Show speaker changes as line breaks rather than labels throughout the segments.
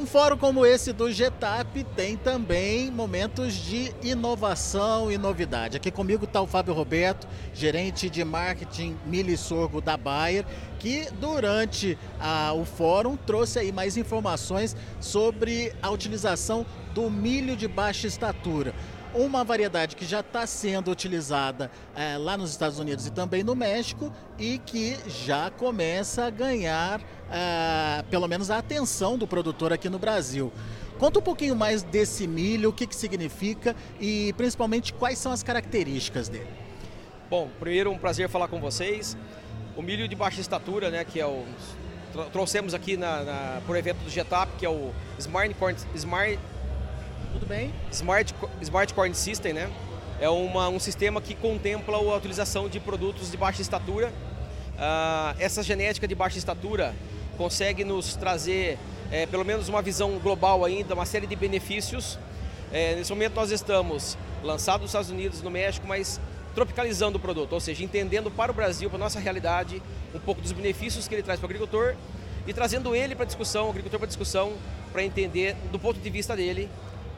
um fórum como esse do GETAP tem também momentos de inovação e novidade. Aqui comigo está o Fábio Roberto, gerente de marketing milho e sorgo da Bayer, que durante a, o fórum trouxe aí mais informações sobre a utilização do milho de baixa estatura uma variedade que já está sendo utilizada é, lá nos Estados Unidos e também no México e que já começa a ganhar é, pelo menos a atenção do produtor aqui no Brasil. Conta um pouquinho mais desse milho, o que, que significa e principalmente quais são as características dele.
Bom, primeiro um prazer falar com vocês. O milho de baixa estatura, né, que é o trouxemos aqui na, na, por evento do Getap, que é o Smart Corn, Smart
tudo bem?
Smart, Smart Corn System, né? É uma, um sistema que contempla a utilização de produtos de baixa estatura. Uh, essa genética de baixa estatura consegue nos trazer é, pelo menos uma visão global ainda, uma série de benefícios. É, nesse momento nós estamos lançados nos Estados Unidos, no México, mas tropicalizando o produto, ou seja, entendendo para o Brasil, para a nossa realidade, um pouco dos benefícios que ele traz para o agricultor e trazendo ele para discussão, o agricultor para discussão, para entender do ponto de vista dele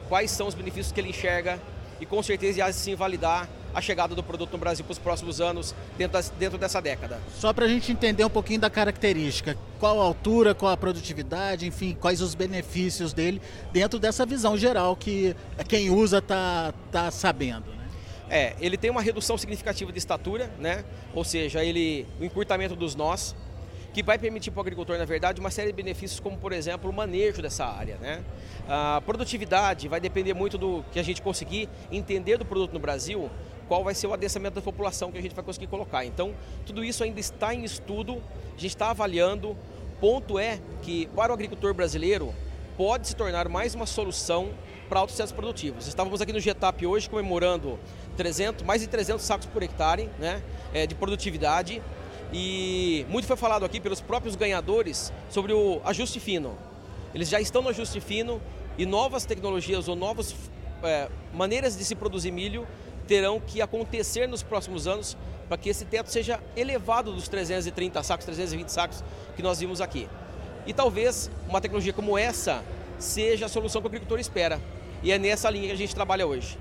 quais são os benefícios que ele enxerga e com certeza ia sim validar a chegada do produto no Brasil para os próximos anos, dentro, dentro dessa década.
Só para a gente entender um pouquinho da característica, qual a altura, qual a produtividade, enfim, quais os benefícios dele dentro dessa visão geral que quem usa está tá sabendo. Né?
É, ele tem uma redução significativa de estatura, né? ou seja, ele, o encurtamento dos nós, que vai permitir para o agricultor, na verdade, uma série de benefícios, como por exemplo o manejo dessa área. Né? A produtividade vai depender muito do que a gente conseguir entender do produto no Brasil, qual vai ser o adensamento da população que a gente vai conseguir colocar. Então, tudo isso ainda está em estudo, a gente está avaliando. Ponto é que para o agricultor brasileiro pode se tornar mais uma solução para altos processos produtivos. Estávamos aqui no Getap hoje comemorando 300, mais de 300 sacos por hectare né, é, de produtividade e muito foi falado aqui pelos próprios ganhadores sobre o ajuste fino. Eles já estão no ajuste fino e novas tecnologias ou novas é, maneiras de se produzir milho terão que acontecer nos próximos anos para que esse teto seja elevado dos 330 sacos, 320 sacos que nós vimos aqui. E talvez uma tecnologia como essa seja a solução que o agricultor espera. E é nessa linha que a gente trabalha hoje.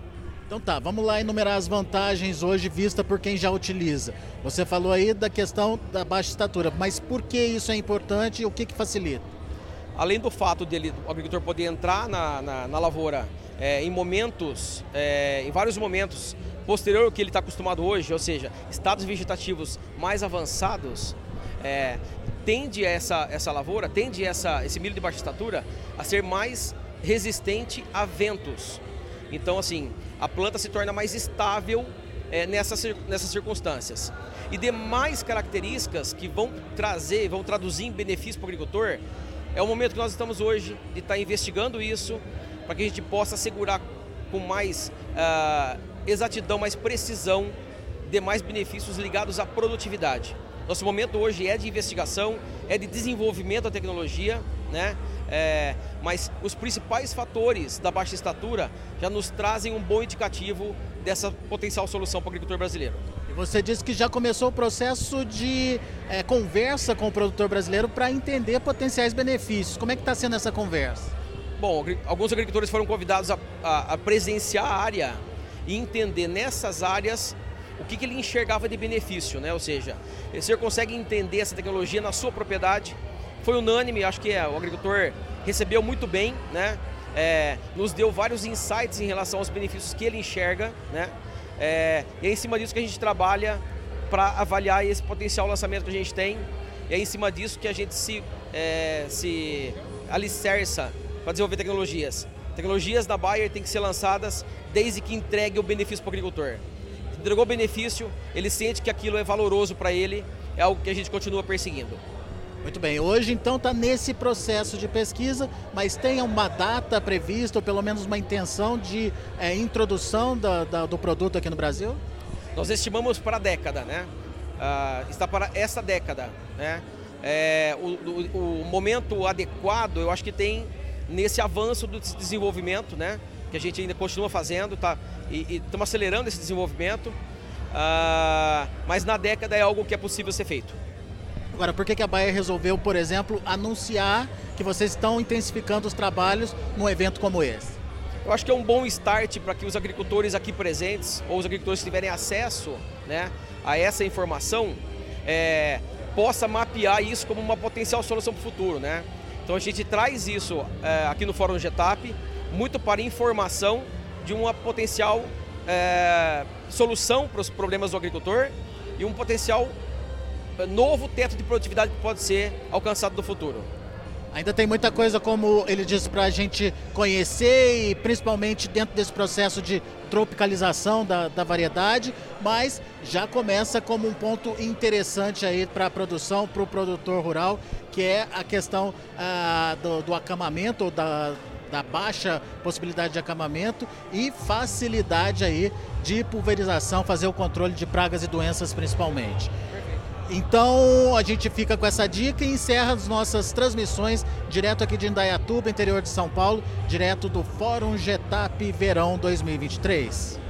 Então tá, vamos lá enumerar as vantagens hoje vista por quem já utiliza. Você falou aí da questão da baixa estatura, mas por que isso é importante e o que, que facilita?
Além do fato dele, o agricultor poder entrar na, na, na lavoura é, em momentos, é, em vários momentos posterior ao que ele está acostumado hoje, ou seja, estados vegetativos mais avançados, é, tende essa, essa lavoura, tende essa, esse milho de baixa estatura a ser mais resistente a ventos. Então, assim, a planta se torna mais estável é, nessas, nessas circunstâncias. E demais características que vão trazer, vão traduzir em benefício para o agricultor, é o momento que nós estamos hoje de estar tá investigando isso, para que a gente possa assegurar com mais uh, exatidão, mais precisão, demais benefícios ligados à produtividade. Nosso momento hoje é de investigação, é de desenvolvimento da tecnologia, né? É, mas os principais fatores da baixa estatura já nos trazem um bom indicativo dessa potencial solução para o agricultor brasileiro.
E você disse que já começou o processo de é, conversa com o produtor brasileiro para entender potenciais benefícios. Como é que está sendo essa conversa?
Bom, alguns agricultores foram convidados a, a, a presenciar a área e entender nessas áreas o que, que, ele enxergava de benefício, né? Ou seja, o senhor consegue entender essa tecnologia na sua propriedade, foi unânime, acho que é, o agricultor recebeu muito bem, né? É, nos deu vários insights em relação aos benefícios que ele enxerga, né? É, e é em cima disso que a gente trabalha para avaliar esse potencial lançamento que a gente tem. E é em cima disso que a gente se, é, se alicerça para desenvolver tecnologias. Tecnologias da Bayer têm que ser lançadas desde que entregue o benefício para o agricultor. Entregou o benefício, ele sente que aquilo é valoroso para ele, é algo que a gente continua perseguindo.
Muito bem, hoje então está nesse processo de pesquisa, mas tem uma data prevista, ou pelo menos uma intenção de é, introdução da, da, do produto aqui no Brasil?
Nós estimamos para a década, né? Uh, está para essa década, né? É, o, o, o, momento adequado, eu acho que tem nesse avanço do desenvolvimento, né? Que a gente ainda continua fazendo, tá? E estamos acelerando esse desenvolvimento, uh, mas na década é algo que é possível ser feito.
Agora, por que, que a Bayer resolveu, por exemplo, anunciar que vocês estão intensificando os trabalhos num evento como esse?
Eu acho que é um bom start para que os agricultores aqui presentes, ou os agricultores que tiverem acesso né, a essa informação, é, possa mapear isso como uma potencial solução para o futuro. Né? Então a gente traz isso é, aqui no Fórum GETAP, muito para informação de uma potencial é, solução para os problemas do agricultor e um potencial novo teto de produtividade que pode ser alcançado no futuro.
Ainda tem muita coisa, como ele disse, para a gente conhecer e principalmente dentro desse processo de tropicalização da, da variedade, mas já começa como um ponto interessante aí para a produção, para o produtor rural, que é a questão ah, do, do acamamento ou da, da baixa possibilidade de acamamento e facilidade aí de pulverização, fazer o controle de pragas e doenças principalmente. Então a gente fica com essa dica e encerra as nossas transmissões direto aqui de Indaiatuba, interior de São Paulo, direto do Fórum Getap Verão 2023.